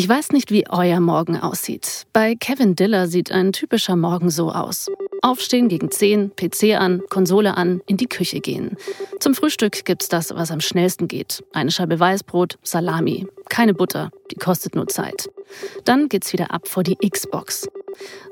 Ich weiß nicht, wie euer Morgen aussieht. Bei Kevin Diller sieht ein typischer Morgen so aus. Aufstehen gegen 10, PC an, Konsole an, in die Küche gehen. Zum Frühstück gibt's das, was am schnellsten geht. Eine Scheibe Weißbrot, Salami. Keine Butter, die kostet nur Zeit. Dann geht's wieder ab vor die Xbox.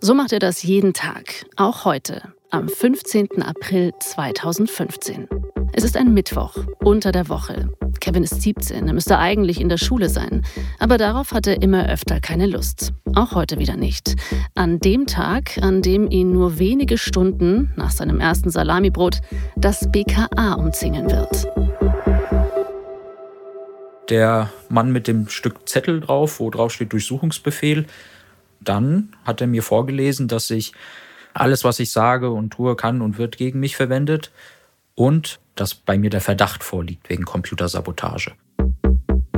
So macht er das jeden Tag, auch heute, am 15. April 2015. Es ist ein Mittwoch, unter der Woche. Kevin ist 17, er müsste eigentlich in der Schule sein. Aber darauf hat er immer öfter keine Lust. Auch heute wieder nicht. An dem Tag, an dem ihn nur wenige Stunden nach seinem ersten Salamibrot das BKA umzingeln wird. Der Mann mit dem Stück Zettel drauf, wo drauf steht Durchsuchungsbefehl. Dann hat er mir vorgelesen, dass sich alles, was ich sage und tue, kann und wird gegen mich verwendet. Und dass bei mir der Verdacht vorliegt wegen Computersabotage.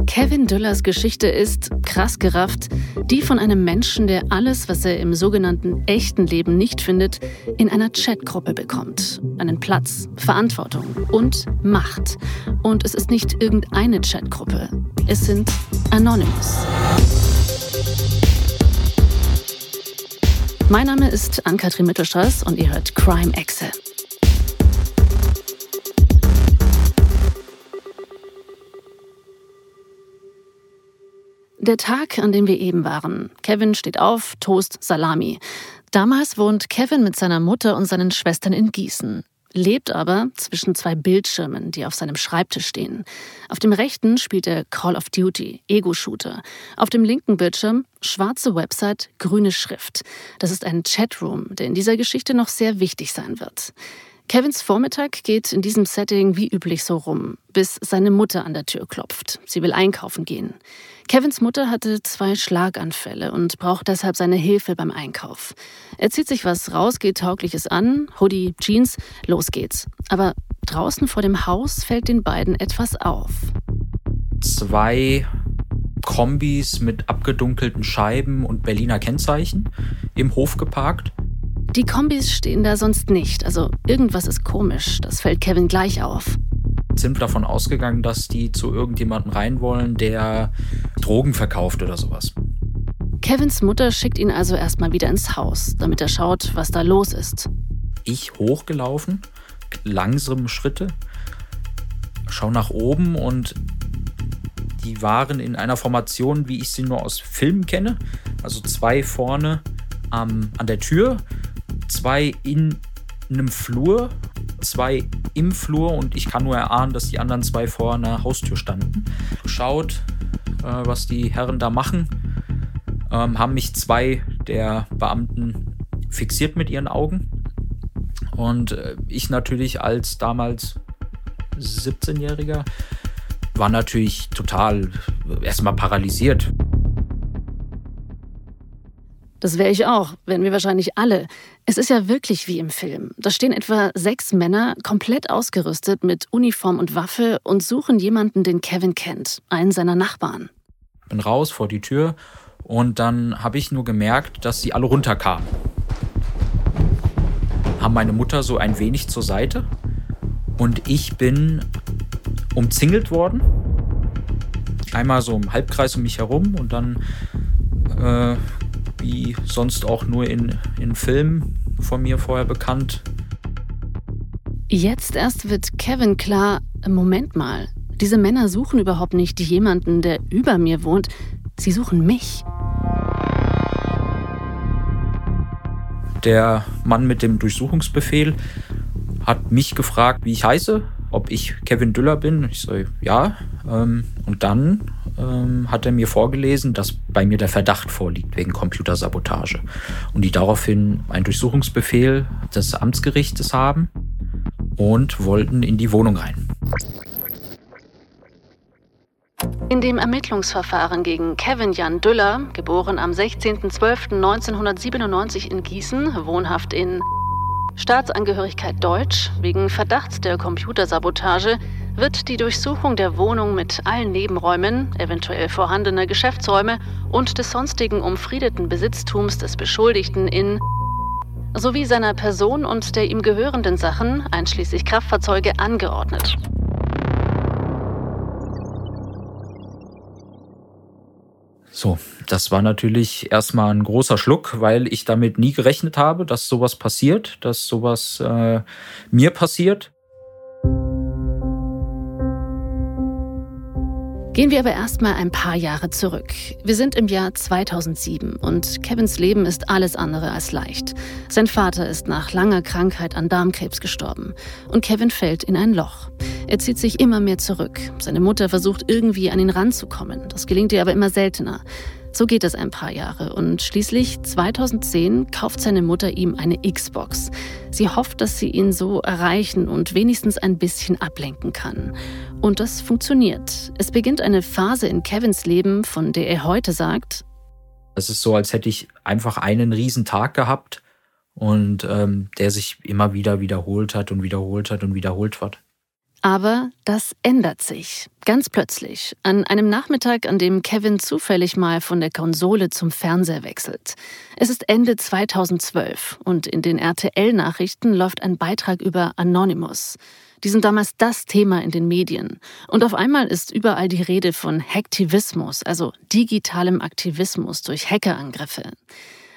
Kevin Düllers Geschichte ist, krass gerafft, die von einem Menschen, der alles, was er im sogenannten echten Leben nicht findet, in einer Chatgruppe bekommt. Einen Platz, Verantwortung und Macht. Und es ist nicht irgendeine Chatgruppe. Es sind Anonymous. Mein Name ist Ann-Kathrin Mittelstraß und ihr hört Crime Exe. Der Tag, an dem wir eben waren. Kevin steht auf, Toast, Salami. Damals wohnt Kevin mit seiner Mutter und seinen Schwestern in Gießen, lebt aber zwischen zwei Bildschirmen, die auf seinem Schreibtisch stehen. Auf dem rechten spielt er Call of Duty, Ego-Shooter. Auf dem linken Bildschirm schwarze Website, grüne Schrift. Das ist ein Chatroom, der in dieser Geschichte noch sehr wichtig sein wird. Kevins Vormittag geht in diesem Setting wie üblich so rum, bis seine Mutter an der Tür klopft. Sie will einkaufen gehen. Kevins Mutter hatte zwei Schlaganfälle und braucht deshalb seine Hilfe beim Einkauf. Er zieht sich was rausgehtaugliches an, Hoodie, Jeans, los geht's. Aber draußen vor dem Haus fällt den beiden etwas auf. Zwei Kombis mit abgedunkelten Scheiben und Berliner Kennzeichen im Hof geparkt. Die Kombis stehen da sonst nicht, also irgendwas ist komisch, das fällt Kevin gleich auf. Sind davon ausgegangen, dass die zu irgendjemandem rein wollen, der Drogen verkauft oder sowas. Kevins Mutter schickt ihn also erstmal wieder ins Haus, damit er schaut, was da los ist. Ich hochgelaufen, langsame Schritte, schau nach oben und die waren in einer Formation, wie ich sie nur aus Filmen kenne. Also zwei vorne ähm, an der Tür zwei in einem Flur, zwei im Flur und ich kann nur erahnen, dass die anderen zwei vor einer Haustür standen. Schaut, äh, was die Herren da machen. Ähm, haben mich zwei der Beamten fixiert mit ihren Augen. Und äh, ich natürlich als damals 17-Jähriger war natürlich total erstmal paralysiert. Das wäre ich auch, wären wir wahrscheinlich alle. Es ist ja wirklich wie im Film. Da stehen etwa sechs Männer, komplett ausgerüstet mit Uniform und Waffe und suchen jemanden, den Kevin kennt, einen seiner Nachbarn. Bin raus vor die Tür und dann habe ich nur gemerkt, dass sie alle runterkamen. Haben meine Mutter so ein wenig zur Seite und ich bin umzingelt worden. Einmal so im Halbkreis um mich herum und dann äh, wie sonst auch nur in, in Filmen von mir vorher bekannt. Jetzt erst wird Kevin klar, Moment mal, diese Männer suchen überhaupt nicht jemanden, der über mir wohnt, sie suchen mich. Der Mann mit dem Durchsuchungsbefehl hat mich gefragt, wie ich heiße, ob ich Kevin Düller bin. Ich sage, ja. Ähm, und dann ähm, hat er mir vorgelesen, dass bei mir der Verdacht vorliegt wegen Computersabotage. Und die daraufhin einen Durchsuchungsbefehl des Amtsgerichtes haben und wollten in die Wohnung rein. In dem Ermittlungsverfahren gegen Kevin Jan Düller, geboren am 16.12.1997 in Gießen, wohnhaft in Staatsangehörigkeit Deutsch, wegen Verdachts der Computersabotage, wird die Durchsuchung der Wohnung mit allen Nebenräumen, eventuell vorhandener Geschäftsräume und des sonstigen umfriedeten Besitztums des Beschuldigten in sowie seiner Person und der ihm gehörenden Sachen, einschließlich Kraftfahrzeuge, angeordnet. So, das war natürlich erstmal ein großer Schluck, weil ich damit nie gerechnet habe, dass sowas passiert, dass sowas äh, mir passiert. Gehen wir aber erstmal ein paar Jahre zurück. Wir sind im Jahr 2007 und Kevins Leben ist alles andere als leicht. Sein Vater ist nach langer Krankheit an Darmkrebs gestorben und Kevin fällt in ein Loch. Er zieht sich immer mehr zurück. Seine Mutter versucht irgendwie an ihn ranzukommen. Das gelingt ihr aber immer seltener. So geht es ein paar Jahre und schließlich 2010 kauft seine Mutter ihm eine Xbox. Sie hofft, dass sie ihn so erreichen und wenigstens ein bisschen ablenken kann. Und das funktioniert. Es beginnt eine Phase in Kevins Leben, von der er heute sagt, es ist so, als hätte ich einfach einen riesen Tag gehabt und ähm, der sich immer wieder wiederholt hat und wiederholt hat und wiederholt wird. Aber das ändert sich. Ganz plötzlich. An einem Nachmittag, an dem Kevin zufällig mal von der Konsole zum Fernseher wechselt. Es ist Ende 2012 und in den RTL-Nachrichten läuft ein Beitrag über Anonymous. Die sind damals das Thema in den Medien. Und auf einmal ist überall die Rede von Hacktivismus, also digitalem Aktivismus durch Hackerangriffe.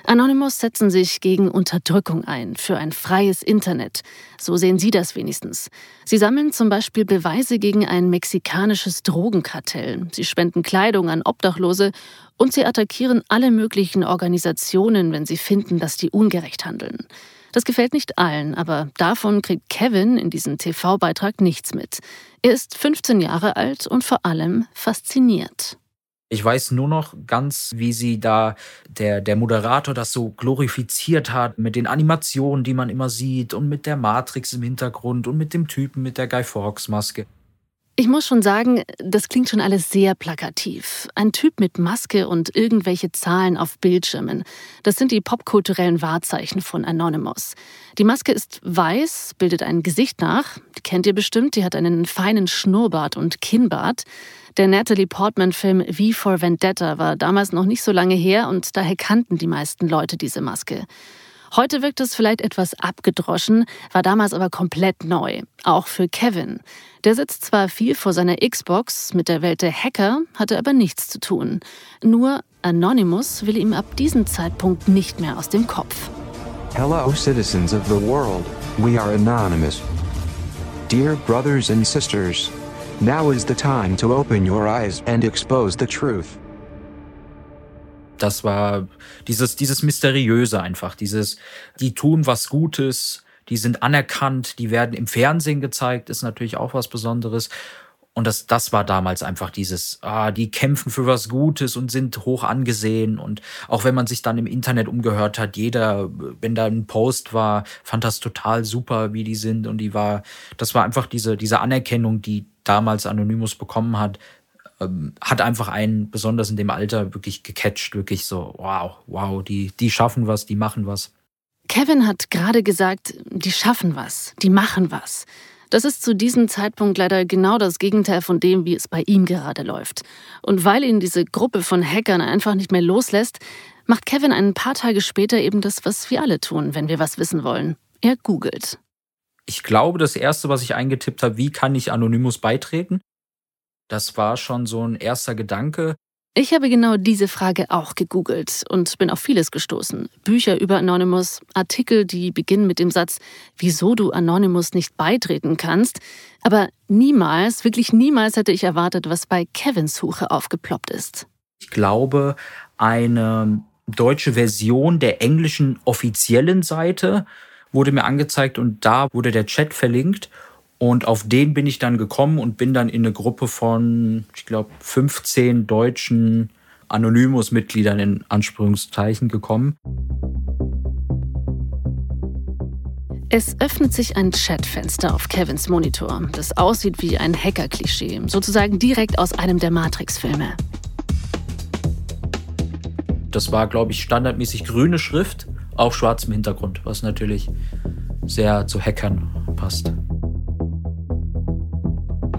Anonymous setzen sich gegen Unterdrückung ein, für ein freies Internet. So sehen sie das wenigstens. Sie sammeln zum Beispiel Beweise gegen ein mexikanisches Drogenkartell. Sie spenden Kleidung an Obdachlose und sie attackieren alle möglichen Organisationen, wenn sie finden, dass die ungerecht handeln. Das gefällt nicht allen, aber davon kriegt Kevin in diesem TV-Beitrag nichts mit. Er ist 15 Jahre alt und vor allem fasziniert. Ich weiß nur noch ganz, wie sie da, der, der Moderator das so glorifiziert hat, mit den Animationen, die man immer sieht und mit der Matrix im Hintergrund und mit dem Typen mit der Guy Fawkes Maske. Ich muss schon sagen, das klingt schon alles sehr plakativ. Ein Typ mit Maske und irgendwelche Zahlen auf Bildschirmen. Das sind die popkulturellen Wahrzeichen von Anonymous. Die Maske ist weiß, bildet ein Gesicht nach. Die kennt ihr bestimmt, die hat einen feinen Schnurrbart und Kinnbart. Der Natalie Portman-Film V for Vendetta war damals noch nicht so lange her und daher kannten die meisten Leute diese Maske. Heute wirkt es vielleicht etwas abgedroschen, war damals aber komplett neu, auch für Kevin. Der sitzt zwar viel vor seiner Xbox, mit der Welt der Hacker hatte aber nichts zu tun. Nur Anonymous will ihm ab diesem Zeitpunkt nicht mehr aus dem Kopf. Hello citizens of the world, we are Anonymous. Dear brothers and sisters, Now is the time to open your eyes and expose the truth. Das war dieses, dieses Mysteriöse einfach, dieses, die tun was Gutes, die sind anerkannt, die werden im Fernsehen gezeigt, ist natürlich auch was Besonderes. Und das, das war damals einfach dieses, ah, die kämpfen für was Gutes und sind hoch angesehen. Und auch wenn man sich dann im Internet umgehört hat, jeder, wenn da ein Post war, fand das total super, wie die sind. Und die war, das war einfach diese, diese Anerkennung, die damals Anonymous bekommen hat, ähm, hat einfach einen, besonders in dem Alter, wirklich gecatcht, wirklich so, wow, wow, die, die schaffen was, die machen was. Kevin hat gerade gesagt, die schaffen was, die machen was. Das ist zu diesem Zeitpunkt leider genau das Gegenteil von dem, wie es bei ihm gerade läuft. Und weil ihn diese Gruppe von Hackern einfach nicht mehr loslässt, macht Kevin ein paar Tage später eben das, was wir alle tun, wenn wir was wissen wollen. Er googelt. Ich glaube, das erste, was ich eingetippt habe, wie kann ich Anonymous beitreten? Das war schon so ein erster Gedanke. Ich habe genau diese Frage auch gegoogelt und bin auf vieles gestoßen. Bücher über Anonymous, Artikel, die beginnen mit dem Satz, wieso du Anonymous nicht beitreten kannst. Aber niemals, wirklich niemals hätte ich erwartet, was bei Kevins Suche aufgeploppt ist. Ich glaube, eine deutsche Version der englischen offiziellen Seite wurde mir angezeigt und da wurde der Chat verlinkt und auf den bin ich dann gekommen und bin dann in eine Gruppe von, ich glaube, 15 deutschen Anonymous-Mitgliedern in Anspruchszeichen gekommen. Es öffnet sich ein Chatfenster auf Kevins Monitor, das aussieht wie ein Hacker-Klischee, sozusagen direkt aus einem der Matrix-Filme. Das war, glaube ich, standardmäßig grüne Schrift auf schwarzem Hintergrund, was natürlich sehr zu Hackern passt.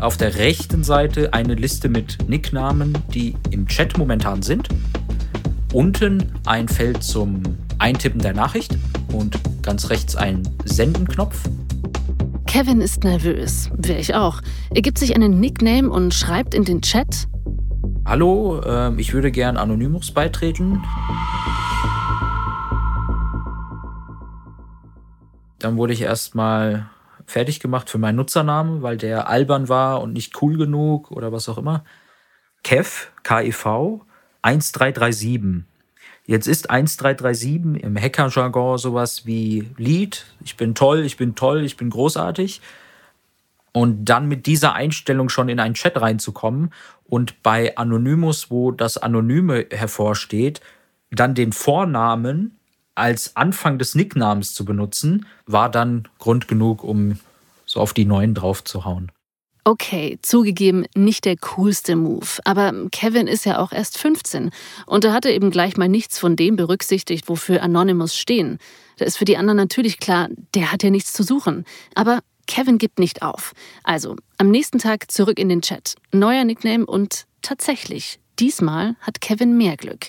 Auf der rechten Seite eine Liste mit Nicknamen, die im Chat momentan sind. Unten ein Feld zum Eintippen der Nachricht und ganz rechts ein Senden-Knopf. Kevin ist nervös, wäre ich auch. Er gibt sich einen Nickname und schreibt in den Chat. Hallo, äh, ich würde gern Anonymous beitreten. Dann wurde ich erstmal fertig gemacht für meinen Nutzernamen, weil der albern war und nicht cool genug oder was auch immer. Kev, K-E-V, 1337. Jetzt ist 1337 im Hacker-Jargon sowas wie Lied. Ich bin toll, ich bin toll, ich bin großartig. Und dann mit dieser Einstellung schon in einen Chat reinzukommen und bei Anonymous, wo das Anonyme hervorsteht, dann den Vornamen als Anfang des Nicknamens zu benutzen, war dann Grund genug, um so auf die neuen drauf zu hauen. Okay, zugegeben, nicht der coolste Move. Aber Kevin ist ja auch erst 15 und er hatte eben gleich mal nichts von dem berücksichtigt, wofür Anonymous stehen. Da ist für die anderen natürlich klar, der hat ja nichts zu suchen. Aber Kevin gibt nicht auf. Also, am nächsten Tag zurück in den Chat. Neuer Nickname und tatsächlich, diesmal hat Kevin mehr Glück.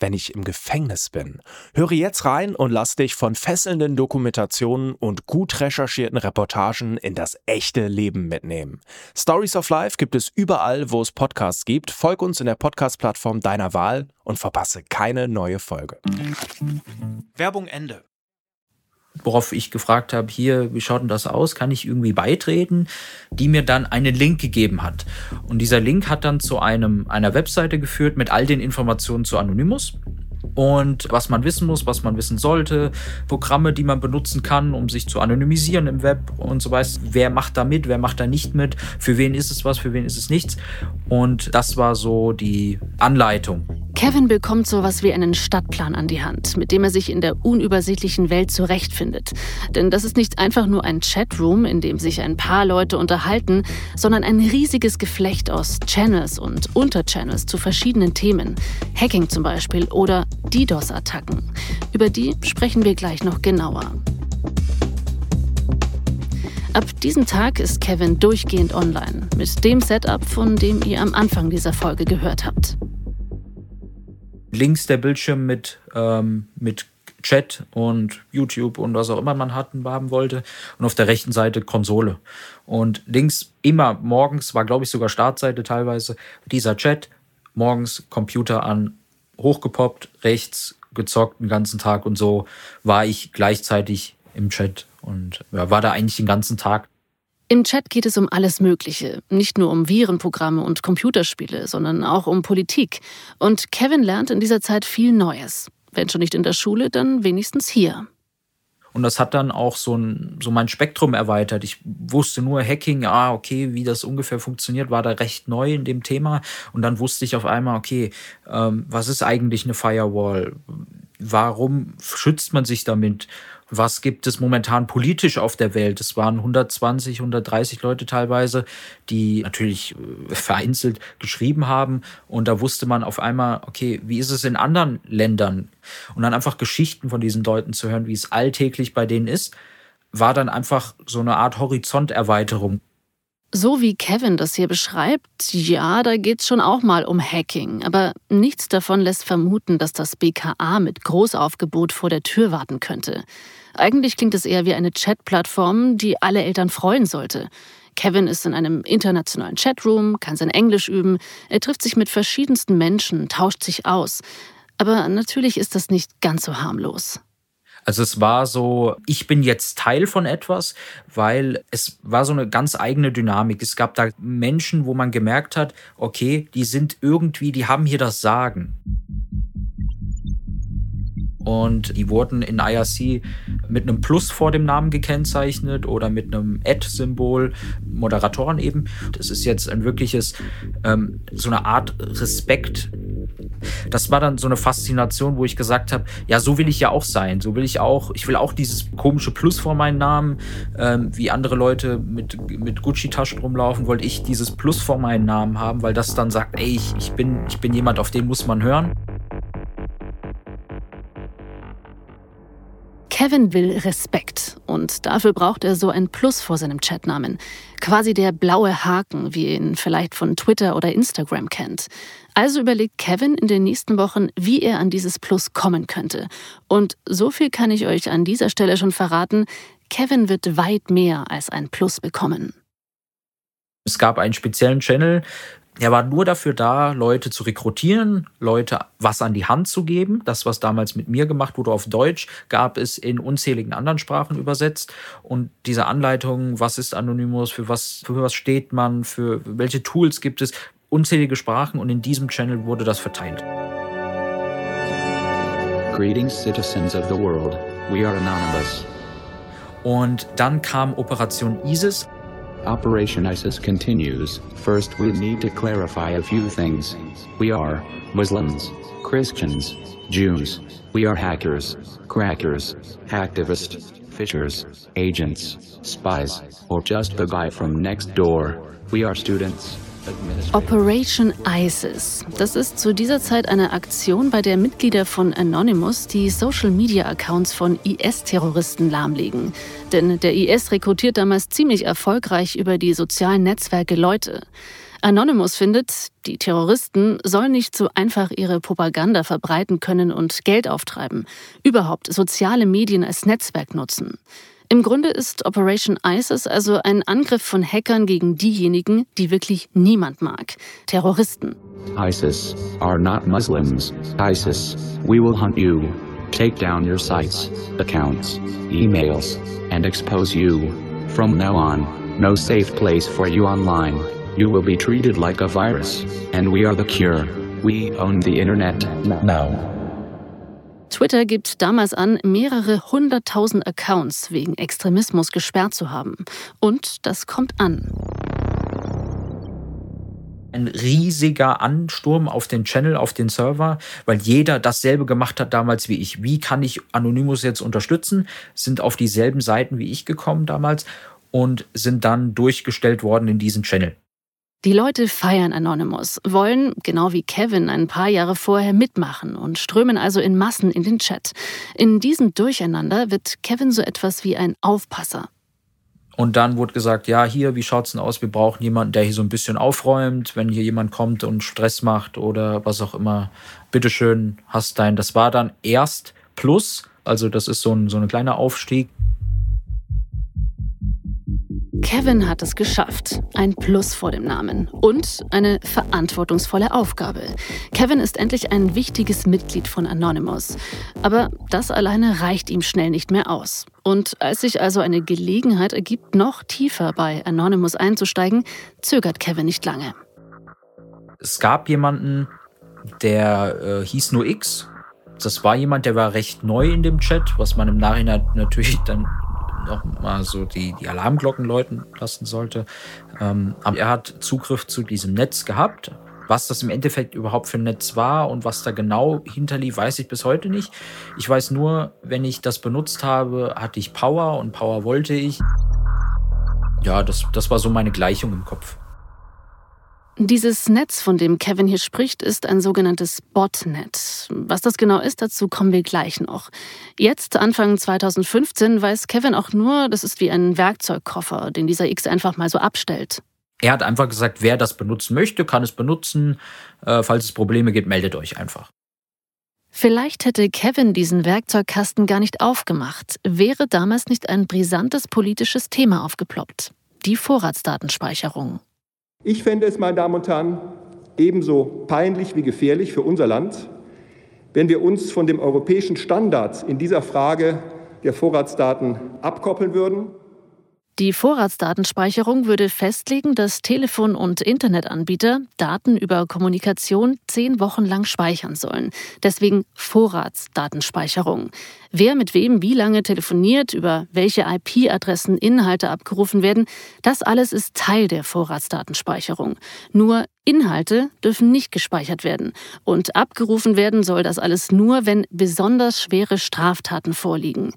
wenn ich im Gefängnis bin. Höre jetzt rein und lass dich von fesselnden Dokumentationen und gut recherchierten Reportagen in das echte Leben mitnehmen. Stories of Life gibt es überall, wo es Podcasts gibt. Folg uns in der Podcast-Plattform deiner Wahl und verpasse keine neue Folge. Werbung Ende worauf ich gefragt habe, hier, wie schaut denn das aus? Kann ich irgendwie beitreten? Die mir dann einen Link gegeben hat. Und dieser Link hat dann zu einem, einer Webseite geführt mit all den Informationen zu Anonymous und was man wissen muss, was man wissen sollte, Programme, die man benutzen kann, um sich zu anonymisieren im Web und so weiter. Wer macht da mit, wer macht da nicht mit, für wen ist es was, für wen ist es nichts. Und das war so die Anleitung. Kevin bekommt sowas wie einen Stadtplan an die Hand, mit dem er sich in der unübersichtlichen Welt zurechtfindet. Denn das ist nicht einfach nur ein Chatroom, in dem sich ein paar Leute unterhalten, sondern ein riesiges Geflecht aus Channels und Unterchannels zu verschiedenen Themen. Hacking zum Beispiel oder DDoS-Attacken. Über die sprechen wir gleich noch genauer. Ab diesem Tag ist Kevin durchgehend online, mit dem Setup, von dem ihr am Anfang dieser Folge gehört habt. Links der Bildschirm mit, ähm, mit Chat und YouTube und was auch immer man hatten, haben wollte. Und auf der rechten Seite Konsole. Und links immer morgens war, glaube ich, sogar Startseite teilweise dieser Chat. Morgens Computer an, hochgepoppt, rechts gezockt den ganzen Tag und so war ich gleichzeitig im Chat und ja, war da eigentlich den ganzen Tag. Im Chat geht es um alles Mögliche, nicht nur um Virenprogramme und Computerspiele, sondern auch um Politik. Und Kevin lernt in dieser Zeit viel Neues. Wenn schon nicht in der Schule, dann wenigstens hier. Und das hat dann auch so, ein, so mein Spektrum erweitert. Ich wusste nur Hacking, ah, okay, wie das ungefähr funktioniert, war da recht neu in dem Thema. Und dann wusste ich auf einmal, okay, ähm, was ist eigentlich eine Firewall? Warum schützt man sich damit? Was gibt es momentan politisch auf der Welt. Es waren 120, 130 Leute teilweise, die natürlich äh, vereinzelt geschrieben haben. Und da wusste man auf einmal, okay, wie ist es in anderen Ländern? Und dann einfach Geschichten von diesen Leuten zu hören, wie es alltäglich bei denen ist, war dann einfach so eine Art Horizonterweiterung. So wie Kevin das hier beschreibt, ja, da geht es schon auch mal um Hacking. Aber nichts davon lässt vermuten, dass das BKA mit Großaufgebot vor der Tür warten könnte. Eigentlich klingt es eher wie eine Chat-Plattform, die alle Eltern freuen sollte. Kevin ist in einem internationalen Chatroom, kann sein Englisch üben, er trifft sich mit verschiedensten Menschen, tauscht sich aus. Aber natürlich ist das nicht ganz so harmlos. Also es war so, ich bin jetzt Teil von etwas, weil es war so eine ganz eigene Dynamik. Es gab da Menschen, wo man gemerkt hat, okay, die sind irgendwie, die haben hier das Sagen. Und die wurden in IRC mit einem Plus vor dem Namen gekennzeichnet oder mit einem Ad-Symbol, Moderatoren eben. Das ist jetzt ein wirkliches, ähm, so eine Art Respekt das war dann so eine Faszination, wo ich gesagt habe, ja, so will ich ja auch sein. So will ich auch, ich will auch dieses komische Plus vor meinem Namen, ähm, wie andere Leute mit, mit Gucci-Taschen rumlaufen, wollte ich dieses Plus vor meinem Namen haben, weil das dann sagt, ey, ich, ich, bin, ich bin jemand, auf den muss man hören. Kevin will Respekt und dafür braucht er so ein Plus vor seinem Chatnamen. Quasi der blaue Haken, wie ihr ihn vielleicht von Twitter oder Instagram kennt. Also überlegt Kevin in den nächsten Wochen, wie er an dieses Plus kommen könnte. Und so viel kann ich euch an dieser Stelle schon verraten, Kevin wird weit mehr als ein Plus bekommen. Es gab einen speziellen Channel, er war nur dafür da, Leute zu rekrutieren, Leute was an die Hand zu geben. Das, was damals mit mir gemacht wurde auf Deutsch, gab es in unzähligen anderen Sprachen übersetzt. Und diese Anleitungen, was ist Anonymous, für was, für was steht man, für welche Tools gibt es, unzählige Sprachen und in diesem Channel wurde das verteilt. Greetings, citizens of the world. We are anonymous. Und dann kam Operation ISIS. Operation ISIS continues. First, we need to clarify a few things. We are Muslims, Christians, Jews. We are hackers, crackers, hacktivists, fishers, agents, spies, or just the guy from next door. We are students, Operation ISIS. Das ist zu dieser Zeit eine Aktion, bei der Mitglieder von Anonymous die Social-Media-Accounts von IS-Terroristen lahmlegen. Denn der IS rekrutiert damals ziemlich erfolgreich über die sozialen Netzwerke Leute. Anonymous findet, die Terroristen sollen nicht so einfach ihre Propaganda verbreiten können und Geld auftreiben, überhaupt soziale Medien als Netzwerk nutzen. Im Grunde ist Operation ISIS also ein Angriff von Hackern gegen diejenigen, die wirklich niemand mag. Terroristen. ISIS are not Muslims. ISIS, we will hunt you. Take down your sites, accounts, emails, and expose you. From now on, no safe place for you online. You will be treated like a virus, and we are the cure. We own the internet now. Twitter gibt damals an, mehrere hunderttausend Accounts wegen Extremismus gesperrt zu haben. Und das kommt an. Ein riesiger Ansturm auf den Channel, auf den Server, weil jeder dasselbe gemacht hat damals wie ich. Wie kann ich Anonymous jetzt unterstützen? Sind auf dieselben Seiten wie ich gekommen damals und sind dann durchgestellt worden in diesen Channel. Die Leute feiern Anonymous, wollen, genau wie Kevin ein paar Jahre vorher, mitmachen und strömen also in Massen in den Chat. In diesem Durcheinander wird Kevin so etwas wie ein Aufpasser. Und dann wurde gesagt, ja, hier, wie schaut's denn aus? Wir brauchen jemanden, der hier so ein bisschen aufräumt, wenn hier jemand kommt und Stress macht oder was auch immer. Bitteschön, hast dein. Das war dann erst Plus, also das ist so ein, so ein kleiner Aufstieg. Kevin hat es geschafft. Ein Plus vor dem Namen und eine verantwortungsvolle Aufgabe. Kevin ist endlich ein wichtiges Mitglied von Anonymous. Aber das alleine reicht ihm schnell nicht mehr aus. Und als sich also eine Gelegenheit ergibt, noch tiefer bei Anonymous einzusteigen, zögert Kevin nicht lange. Es gab jemanden, der äh, hieß nur X. Das war jemand, der war recht neu in dem Chat, was man im Nachhinein natürlich dann noch mal so die, die Alarmglocken läuten lassen sollte. Ähm, aber er hat Zugriff zu diesem Netz gehabt. Was das im Endeffekt überhaupt für ein Netz war und was da genau hinterlief, weiß ich bis heute nicht. Ich weiß nur, wenn ich das benutzt habe, hatte ich Power und Power wollte ich. Ja, das, das war so meine Gleichung im Kopf. Dieses Netz, von dem Kevin hier spricht, ist ein sogenanntes Botnet. Was das genau ist, dazu kommen wir gleich noch. Jetzt, Anfang 2015, weiß Kevin auch nur, das ist wie ein Werkzeugkoffer, den dieser X einfach mal so abstellt. Er hat einfach gesagt, wer das benutzen möchte, kann es benutzen. Äh, falls es Probleme gibt, meldet euch einfach. Vielleicht hätte Kevin diesen Werkzeugkasten gar nicht aufgemacht, wäre damals nicht ein brisantes politisches Thema aufgeploppt. Die Vorratsdatenspeicherung. Ich fände es, meine Damen und Herren, ebenso peinlich wie gefährlich für unser Land, wenn wir uns von dem europäischen Standard in dieser Frage der Vorratsdaten abkoppeln würden. Die Vorratsdatenspeicherung würde festlegen, dass Telefon- und Internetanbieter Daten über Kommunikation zehn Wochen lang speichern sollen. Deswegen Vorratsdatenspeicherung. Wer mit wem wie lange telefoniert, über welche IP-Adressen Inhalte abgerufen werden, das alles ist Teil der Vorratsdatenspeicherung. Nur Inhalte dürfen nicht gespeichert werden. Und abgerufen werden soll das alles nur, wenn besonders schwere Straftaten vorliegen.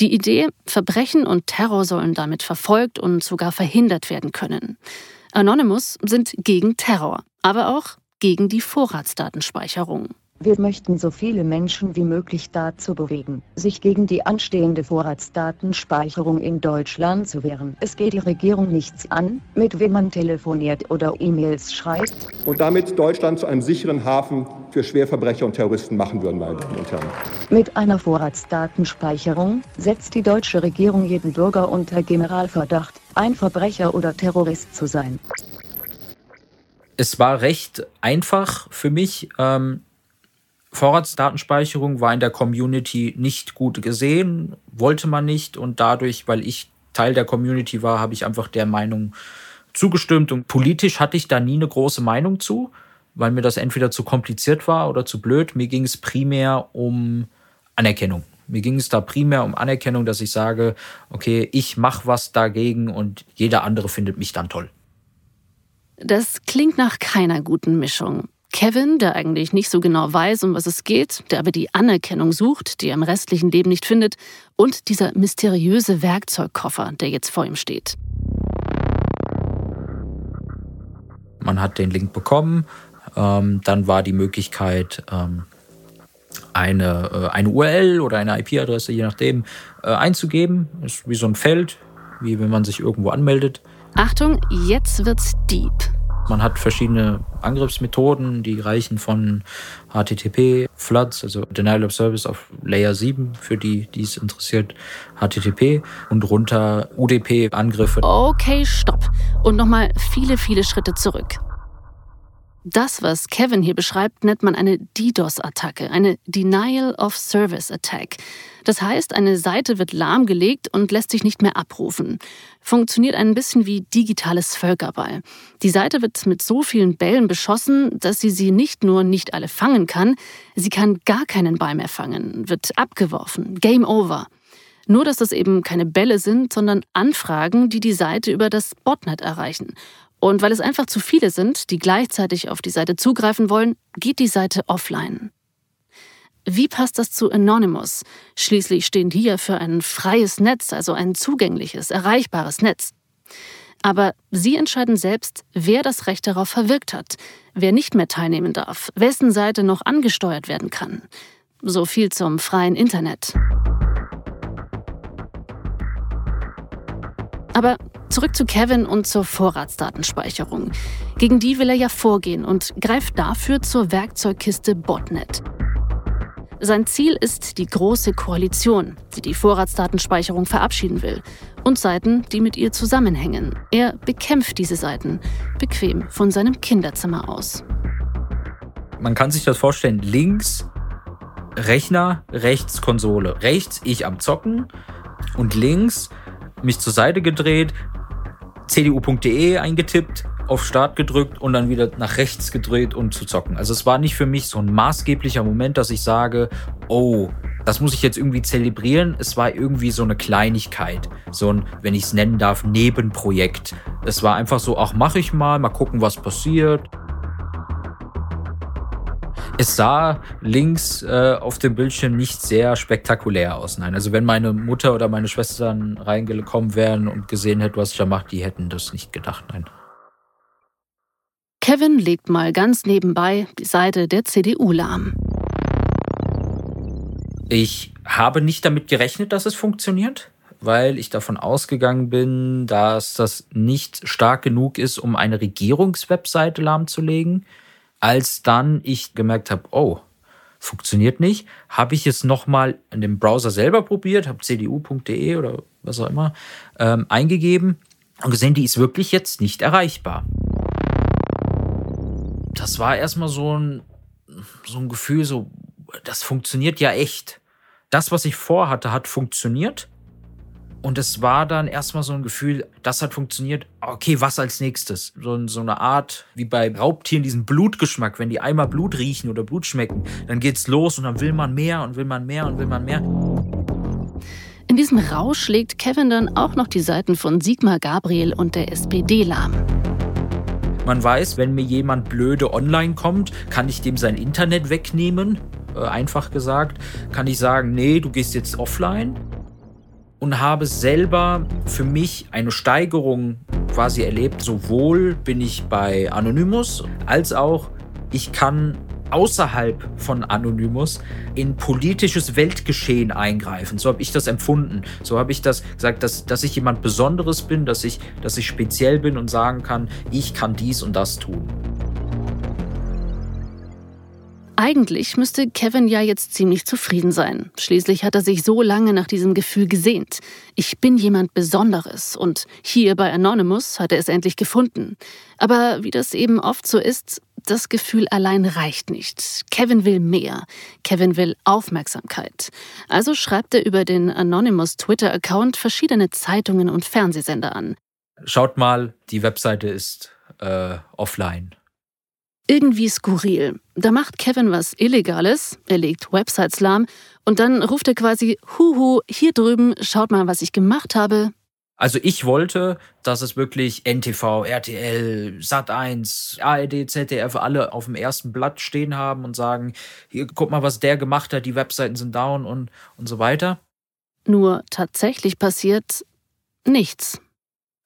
Die Idee, Verbrechen und Terror sollen damit verfolgt und sogar verhindert werden können. Anonymous sind gegen Terror, aber auch gegen die Vorratsdatenspeicherung. Wir möchten so viele Menschen wie möglich dazu bewegen, sich gegen die anstehende Vorratsdatenspeicherung in Deutschland zu wehren. Es geht die Regierung nichts an, mit wem man telefoniert oder E-Mails schreibt. Und damit Deutschland zu einem sicheren Hafen für Schwerverbrecher und Terroristen machen würden, meine Damen und Herren. Mit einer Vorratsdatenspeicherung setzt die deutsche Regierung jeden Bürger unter Generalverdacht, ein Verbrecher oder Terrorist zu sein. Es war recht einfach für mich. Ähm, Vorratsdatenspeicherung war in der Community nicht gut gesehen, wollte man nicht und dadurch, weil ich Teil der Community war, habe ich einfach der Meinung zugestimmt und politisch hatte ich da nie eine große Meinung zu, weil mir das entweder zu kompliziert war oder zu blöd. Mir ging es primär um Anerkennung. Mir ging es da primär um Anerkennung, dass ich sage, okay, ich mache was dagegen und jeder andere findet mich dann toll. Das klingt nach keiner guten Mischung. Kevin, der eigentlich nicht so genau weiß, um was es geht, der aber die Anerkennung sucht, die er im restlichen Leben nicht findet, und dieser mysteriöse Werkzeugkoffer, der jetzt vor ihm steht. Man hat den Link bekommen, ähm, dann war die Möglichkeit, ähm, eine, äh, eine URL oder eine IP-Adresse, je nachdem, äh, einzugeben. Das ist wie so ein Feld, wie wenn man sich irgendwo anmeldet. Achtung, jetzt wird's deep. Man hat verschiedene Angriffsmethoden, die reichen von HTTP, Floods, also Denial of Service auf Layer 7, für die, die es interessiert, HTTP und runter UDP-Angriffe. Okay, stopp. Und nochmal viele, viele Schritte zurück. Das, was Kevin hier beschreibt, nennt man eine DDoS-Attacke, eine Denial of Service Attack. Das heißt, eine Seite wird lahmgelegt und lässt sich nicht mehr abrufen. Funktioniert ein bisschen wie digitales Völkerball. Die Seite wird mit so vielen Bällen beschossen, dass sie sie nicht nur nicht alle fangen kann, sie kann gar keinen Ball mehr fangen, wird abgeworfen. Game over. Nur, dass das eben keine Bälle sind, sondern Anfragen, die die Seite über das Botnet erreichen. Und weil es einfach zu viele sind, die gleichzeitig auf die Seite zugreifen wollen, geht die Seite offline. Wie passt das zu Anonymous? Schließlich stehen die ja für ein freies Netz, also ein zugängliches, erreichbares Netz. Aber sie entscheiden selbst, wer das Recht darauf verwirkt hat, wer nicht mehr teilnehmen darf, wessen Seite noch angesteuert werden kann. So viel zum freien Internet. Aber zurück zu Kevin und zur Vorratsdatenspeicherung. Gegen die will er ja vorgehen und greift dafür zur Werkzeugkiste Botnet. Sein Ziel ist die große Koalition, die die Vorratsdatenspeicherung verabschieden will. Und Seiten, die mit ihr zusammenhängen. Er bekämpft diese Seiten, bequem von seinem Kinderzimmer aus. Man kann sich das vorstellen, links Rechner, rechts Konsole. Rechts ich am Zocken und links mich zur Seite gedreht, cdu.de eingetippt, auf Start gedrückt und dann wieder nach rechts gedreht und zu zocken. Also es war nicht für mich so ein maßgeblicher Moment, dass ich sage, oh, das muss ich jetzt irgendwie zelebrieren. Es war irgendwie so eine Kleinigkeit, so ein, wenn ich es nennen darf, Nebenprojekt. Es war einfach so, ach, mach ich mal, mal gucken, was passiert. Es sah links äh, auf dem Bildschirm nicht sehr spektakulär aus. Nein, also wenn meine Mutter oder meine Schwestern reingekommen wären und gesehen hätten, was ich da mache, die hätten das nicht gedacht. Nein. Kevin legt mal ganz nebenbei die Seite der CDU lahm. Ich habe nicht damit gerechnet, dass es funktioniert, weil ich davon ausgegangen bin, dass das nicht stark genug ist, um eine Regierungswebseite lahmzulegen als dann ich gemerkt habe, oh, funktioniert nicht, habe ich es nochmal in dem Browser selber probiert, habe cdu.de oder was auch immer ähm, eingegeben und gesehen, die ist wirklich jetzt nicht erreichbar. Das war erstmal so ein, so ein Gefühl, so, das funktioniert ja echt. Das, was ich vorhatte, hat funktioniert. Und es war dann erstmal so ein Gefühl, das hat funktioniert. Okay, was als nächstes? So, so, eine Art, wie bei Raubtieren, diesen Blutgeschmack. Wenn die einmal Blut riechen oder Blut schmecken, dann geht's los und dann will man mehr und will man mehr und will man mehr. In diesem Rausch legt Kevin dann auch noch die Seiten von Sigmar Gabriel und der SPD lahm. Man weiß, wenn mir jemand blöde online kommt, kann ich dem sein Internet wegnehmen. Äh, einfach gesagt, kann ich sagen, nee, du gehst jetzt offline und habe selber für mich eine Steigerung quasi erlebt. Sowohl bin ich bei Anonymous als auch ich kann außerhalb von Anonymous in politisches Weltgeschehen eingreifen. So habe ich das empfunden. So habe ich das gesagt, dass, dass ich jemand Besonderes bin, dass ich, dass ich speziell bin und sagen kann, ich kann dies und das tun. Eigentlich müsste Kevin ja jetzt ziemlich zufrieden sein. Schließlich hat er sich so lange nach diesem Gefühl gesehnt. Ich bin jemand Besonderes und hier bei Anonymous hat er es endlich gefunden. Aber wie das eben oft so ist, das Gefühl allein reicht nicht. Kevin will mehr. Kevin will Aufmerksamkeit. Also schreibt er über den Anonymous Twitter-Account verschiedene Zeitungen und Fernsehsender an. Schaut mal, die Webseite ist äh, offline. Irgendwie skurril. Da macht Kevin was Illegales, er legt Websites lahm und dann ruft er quasi, Huhu, hier drüben, schaut mal, was ich gemacht habe. Also ich wollte, dass es wirklich NTV, RTL, Sat1, ARD, ZDF alle auf dem ersten Blatt stehen haben und sagen, hier guck mal, was der gemacht hat, die Webseiten sind down und, und so weiter. Nur tatsächlich passiert nichts.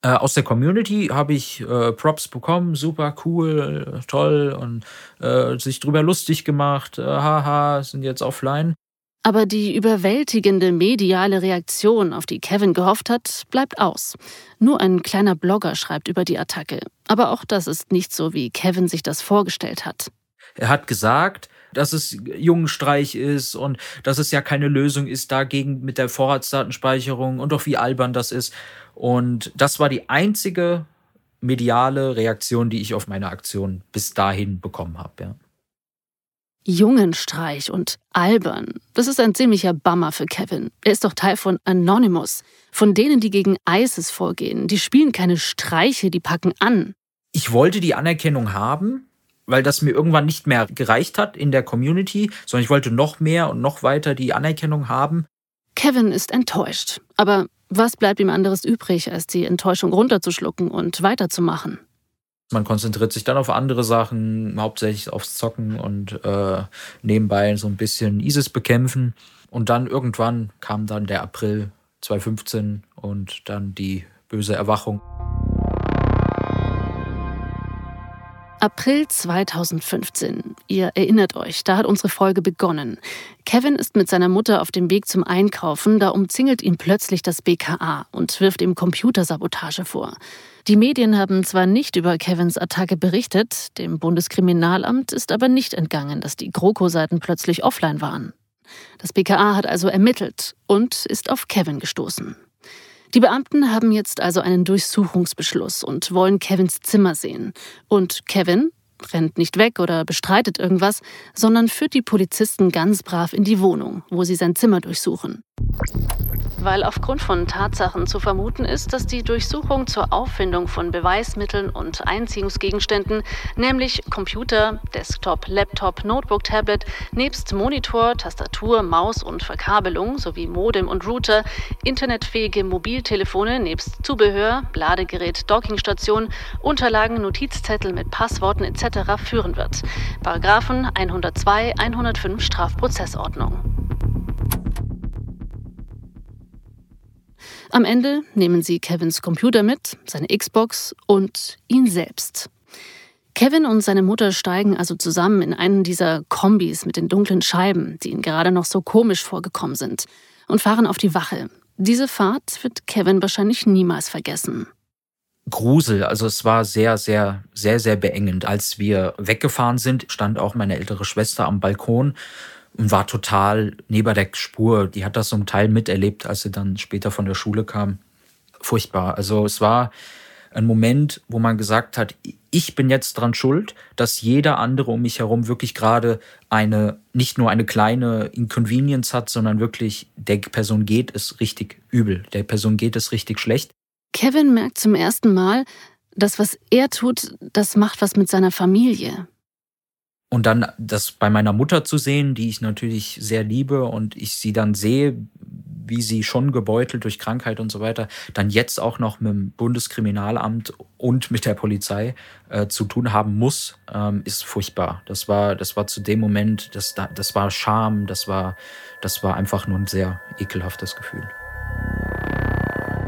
Äh, aus der Community habe ich äh, Props bekommen, super cool, toll und äh, sich drüber lustig gemacht, äh, haha, sind jetzt offline. Aber die überwältigende mediale Reaktion, auf die Kevin gehofft hat, bleibt aus. Nur ein kleiner Blogger schreibt über die Attacke. Aber auch das ist nicht so, wie Kevin sich das vorgestellt hat. Er hat gesagt, dass es Jungenstreich ist und dass es ja keine Lösung ist dagegen mit der Vorratsdatenspeicherung und doch wie albern das ist. Und das war die einzige mediale Reaktion, die ich auf meine Aktion bis dahin bekommen habe. Ja. Jungenstreich und albern. Das ist ein ziemlicher Bummer für Kevin. Er ist doch Teil von Anonymous, von denen, die gegen ISIS vorgehen. Die spielen keine Streiche, die packen an. Ich wollte die Anerkennung haben, weil das mir irgendwann nicht mehr gereicht hat in der Community, sondern ich wollte noch mehr und noch weiter die Anerkennung haben. Kevin ist enttäuscht. Aber was bleibt ihm anderes übrig, als die Enttäuschung runterzuschlucken und weiterzumachen? Man konzentriert sich dann auf andere Sachen, hauptsächlich aufs Zocken und äh, nebenbei so ein bisschen ISIS bekämpfen. Und dann irgendwann kam dann der April 2015 und dann die böse Erwachung. April 2015. Ihr erinnert euch, da hat unsere Folge begonnen. Kevin ist mit seiner Mutter auf dem Weg zum Einkaufen, da umzingelt ihn plötzlich das BKA und wirft ihm Computersabotage vor. Die Medien haben zwar nicht über Kevins Attacke berichtet, dem Bundeskriminalamt ist aber nicht entgangen, dass die GroKo-Seiten plötzlich offline waren. Das BKA hat also ermittelt und ist auf Kevin gestoßen. Die Beamten haben jetzt also einen Durchsuchungsbeschluss und wollen Kevins Zimmer sehen. Und Kevin rennt nicht weg oder bestreitet irgendwas, sondern führt die Polizisten ganz brav in die Wohnung, wo sie sein Zimmer durchsuchen weil aufgrund von Tatsachen zu vermuten ist, dass die Durchsuchung zur Auffindung von Beweismitteln und Einziehungsgegenständen, nämlich Computer, Desktop, Laptop, Notebook, Tablet, nebst Monitor, Tastatur, Maus und Verkabelung sowie Modem und Router, internetfähige Mobiltelefone nebst Zubehör, Ladegerät, Dockingstation, Unterlagen, Notizzettel mit Passworten etc. führen wird. Paragraphen 102, 105 Strafprozessordnung. Am Ende nehmen sie Kevins Computer mit, seine Xbox und ihn selbst. Kevin und seine Mutter steigen also zusammen in einen dieser Kombis mit den dunklen Scheiben, die ihnen gerade noch so komisch vorgekommen sind, und fahren auf die Wache. Diese Fahrt wird Kevin wahrscheinlich niemals vergessen. Grusel, also es war sehr, sehr, sehr, sehr beengend. Als wir weggefahren sind, stand auch meine ältere Schwester am Balkon und war total neben der Spur. Die hat das zum Teil miterlebt, als sie dann später von der Schule kam. Furchtbar. Also es war ein Moment, wo man gesagt hat, ich bin jetzt dran schuld, dass jeder andere um mich herum wirklich gerade eine, nicht nur eine kleine Inconvenience hat, sondern wirklich der Person geht es richtig übel. Der Person geht es richtig schlecht. Kevin merkt zum ersten Mal, dass was er tut, das macht was mit seiner Familie. Und dann das bei meiner Mutter zu sehen, die ich natürlich sehr liebe und ich sie dann sehe, wie sie schon gebeutelt durch Krankheit und so weiter, dann jetzt auch noch mit dem Bundeskriminalamt und mit der Polizei äh, zu tun haben muss, ähm, ist furchtbar. Das war, das war zu dem Moment, das, das war Scham, das war, das war einfach nur ein sehr ekelhaftes Gefühl.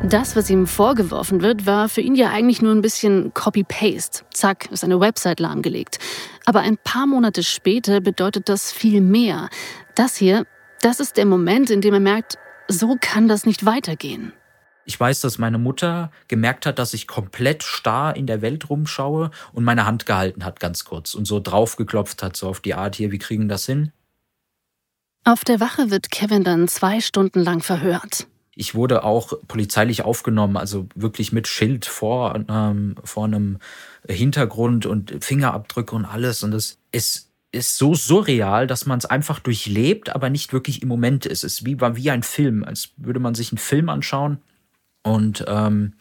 Das, was ihm vorgeworfen wird, war für ihn ja eigentlich nur ein bisschen Copy-Paste. Zack, ist eine Website lahmgelegt. Aber ein paar Monate später bedeutet das viel mehr. Das hier, das ist der Moment, in dem er merkt, so kann das nicht weitergehen. Ich weiß, dass meine Mutter gemerkt hat, dass ich komplett starr in der Welt rumschaue und meine Hand gehalten hat, ganz kurz, und so draufgeklopft hat, so auf die Art hier, wie kriegen das hin? Auf der Wache wird Kevin dann zwei Stunden lang verhört. Ich wurde auch polizeilich aufgenommen, also wirklich mit Schild vor, ähm, vor einem Hintergrund und Fingerabdrücke und alles. Und es ist, ist so surreal, dass man es einfach durchlebt, aber nicht wirklich im Moment ist. Es ist wie, wie ein Film, als würde man sich einen Film anschauen. Und ähm,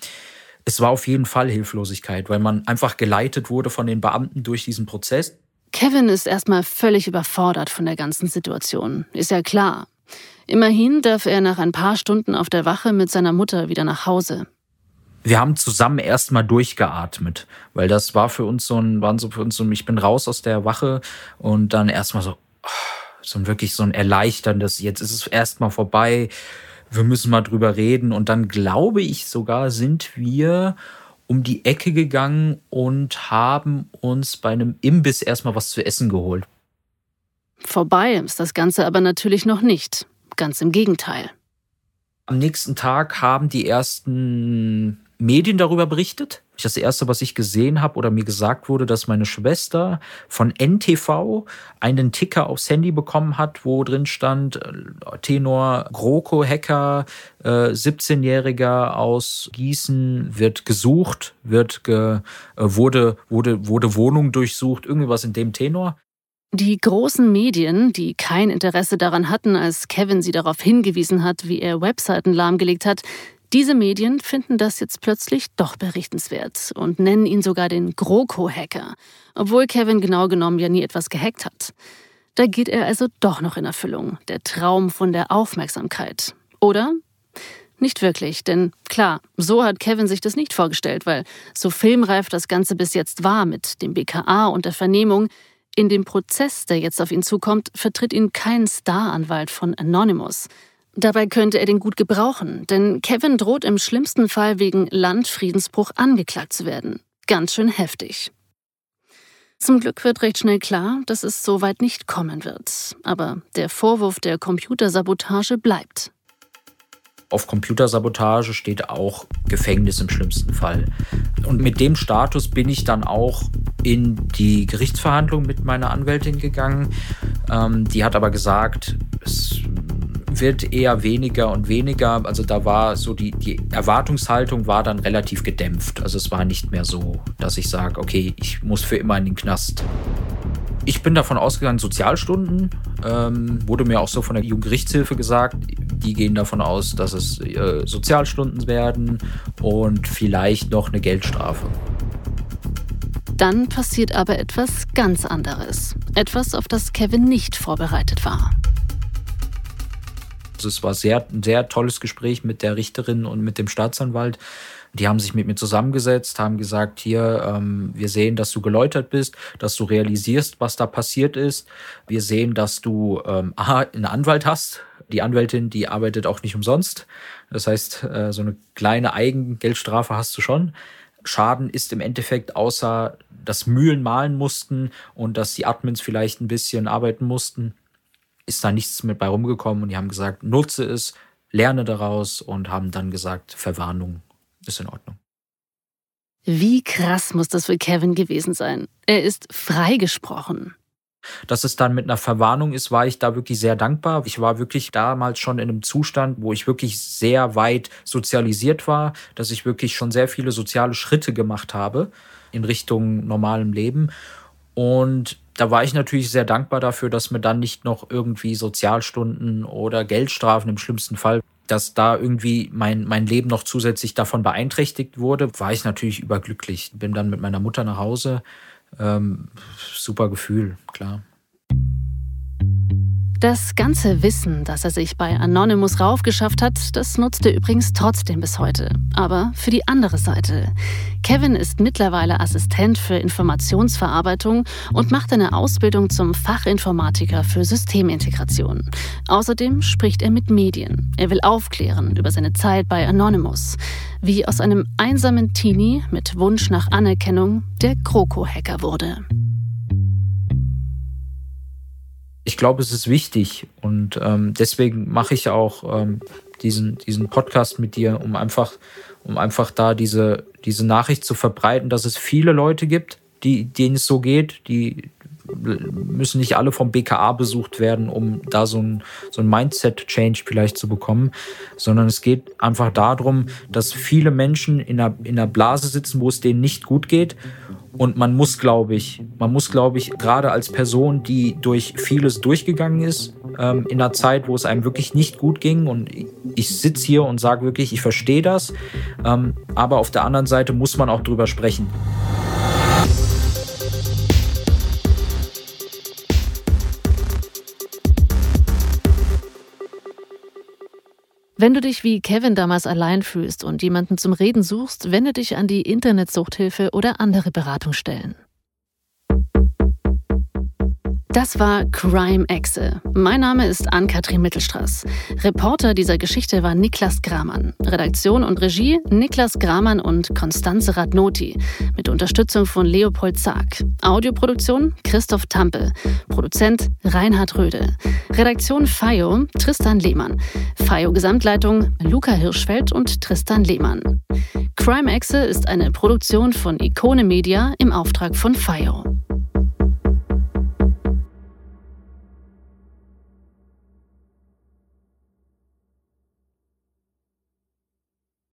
es war auf jeden Fall Hilflosigkeit, weil man einfach geleitet wurde von den Beamten durch diesen Prozess. Kevin ist erstmal völlig überfordert von der ganzen Situation. Ist ja klar. Immerhin darf er nach ein paar Stunden auf der Wache mit seiner Mutter wieder nach Hause. Wir haben zusammen erstmal durchgeatmet, weil das war für uns so ein, waren so für uns so, ich bin raus aus der Wache und dann erstmal so, so ein wirklich so ein erleichterndes, jetzt ist es erstmal vorbei, wir müssen mal drüber reden und dann glaube ich sogar sind wir um die Ecke gegangen und haben uns bei einem Imbiss erstmal was zu essen geholt. Vorbei ist das Ganze aber natürlich noch nicht. Ganz im Gegenteil. Am nächsten Tag haben die ersten Medien darüber berichtet. Das erste, was ich gesehen habe oder mir gesagt wurde, dass meine Schwester von NTV einen Ticker aufs Handy bekommen hat, wo drin stand äh, Tenor GroKo Hacker, äh, 17-Jähriger aus Gießen wird gesucht, wird ge, äh, wurde wurde wurde Wohnung durchsucht, irgendwas in dem Tenor. Die großen Medien, die kein Interesse daran hatten, als Kevin sie darauf hingewiesen hat, wie er Webseiten lahmgelegt hat, diese Medien finden das jetzt plötzlich doch berichtenswert und nennen ihn sogar den GroKo-Hacker, obwohl Kevin genau genommen ja nie etwas gehackt hat. Da geht er also doch noch in Erfüllung, der Traum von der Aufmerksamkeit. Oder? Nicht wirklich, denn klar, so hat Kevin sich das nicht vorgestellt, weil so filmreif das Ganze bis jetzt war mit dem BKA und der Vernehmung, in dem Prozess, der jetzt auf ihn zukommt, vertritt ihn kein Staranwalt von Anonymous. Dabei könnte er den gut gebrauchen, denn Kevin droht im schlimmsten Fall wegen Landfriedensbruch angeklagt zu werden. Ganz schön heftig. Zum Glück wird recht schnell klar, dass es so weit nicht kommen wird. Aber der Vorwurf der Computersabotage bleibt. Auf Computersabotage steht auch Gefängnis im schlimmsten Fall. Und mit dem Status bin ich dann auch in die Gerichtsverhandlung mit meiner Anwältin gegangen. Ähm, die hat aber gesagt, es wird eher weniger und weniger. Also da war so die, die Erwartungshaltung war dann relativ gedämpft. Also es war nicht mehr so, dass ich sage, okay, ich muss für immer in den Knast. Ich bin davon ausgegangen, Sozialstunden. Ähm, wurde mir auch so von der Jugendgerichtshilfe gesagt. Die gehen davon aus, dass es äh, Sozialstunden werden und vielleicht noch eine Geldstrafe. Dann passiert aber etwas ganz anderes. Etwas, auf das Kevin nicht vorbereitet war. Also es war sehr, ein sehr tolles Gespräch mit der Richterin und mit dem Staatsanwalt. Die haben sich mit mir zusammengesetzt, haben gesagt, hier, ähm, wir sehen, dass du geläutert bist, dass du realisierst, was da passiert ist. Wir sehen, dass du ähm, aha, einen Anwalt hast. Die Anwältin, die arbeitet auch nicht umsonst. Das heißt, äh, so eine kleine Eigengeldstrafe hast du schon. Schaden ist im Endeffekt außer, dass Mühlen malen mussten und dass die Admins vielleicht ein bisschen arbeiten mussten, ist da nichts mit bei rumgekommen und die haben gesagt, nutze es, lerne daraus und haben dann gesagt, Verwarnung ist in Ordnung. Wie krass muss das für Kevin gewesen sein? Er ist freigesprochen. Dass es dann mit einer Verwarnung ist, war ich da wirklich sehr dankbar. Ich war wirklich damals schon in einem Zustand, wo ich wirklich sehr weit sozialisiert war, dass ich wirklich schon sehr viele soziale Schritte gemacht habe in Richtung normalem Leben. Und da war ich natürlich sehr dankbar dafür, dass mir dann nicht noch irgendwie Sozialstunden oder Geldstrafen im schlimmsten Fall dass da irgendwie mein, mein Leben noch zusätzlich davon beeinträchtigt wurde, war ich natürlich überglücklich. Bin dann mit meiner Mutter nach Hause. Ähm, super Gefühl, klar. Das ganze Wissen, das er sich bei Anonymous raufgeschafft hat, das nutzt er übrigens trotzdem bis heute. Aber für die andere Seite. Kevin ist mittlerweile Assistent für Informationsverarbeitung und macht eine Ausbildung zum Fachinformatiker für Systemintegration. Außerdem spricht er mit Medien. Er will aufklären über seine Zeit bei Anonymous. Wie aus einem einsamen Teenie mit Wunsch nach Anerkennung der Kroko-Hacker wurde ich glaube, es ist wichtig und ähm, deswegen mache ich auch ähm, diesen, diesen Podcast mit dir, um einfach, um einfach da diese, diese Nachricht zu verbreiten, dass es viele Leute gibt, die, denen es so geht, die müssen nicht alle vom BKA besucht werden, um da so ein, so ein Mindset-Change vielleicht zu bekommen, sondern es geht einfach darum, dass viele Menschen in einer, in einer Blase sitzen, wo es denen nicht gut geht und man muss, glaube ich, man muss, glaube ich, gerade als Person, die durch vieles durchgegangen ist, ähm, in einer Zeit, wo es einem wirklich nicht gut ging, und ich sitze hier und sage wirklich, ich verstehe das, ähm, aber auf der anderen Seite muss man auch drüber sprechen. Wenn du dich wie Kevin damals allein fühlst und jemanden zum Reden suchst, wende dich an die Internetsuchthilfe oder andere Beratungsstellen. Das war Crime Exe. Mein Name ist Ann-Kathrin Mittelstraß. Reporter dieser Geschichte war Niklas Gramann. Redaktion und Regie Niklas Gramann und Konstanze Radnoti. Mit Unterstützung von Leopold Zag. Audioproduktion Christoph Tampe. Produzent Reinhard Röde. Redaktion FAIO Tristan Lehmann. FAIO Gesamtleitung Luca Hirschfeld und Tristan Lehmann. Crime Exe ist eine Produktion von Ikone Media im Auftrag von FAIO.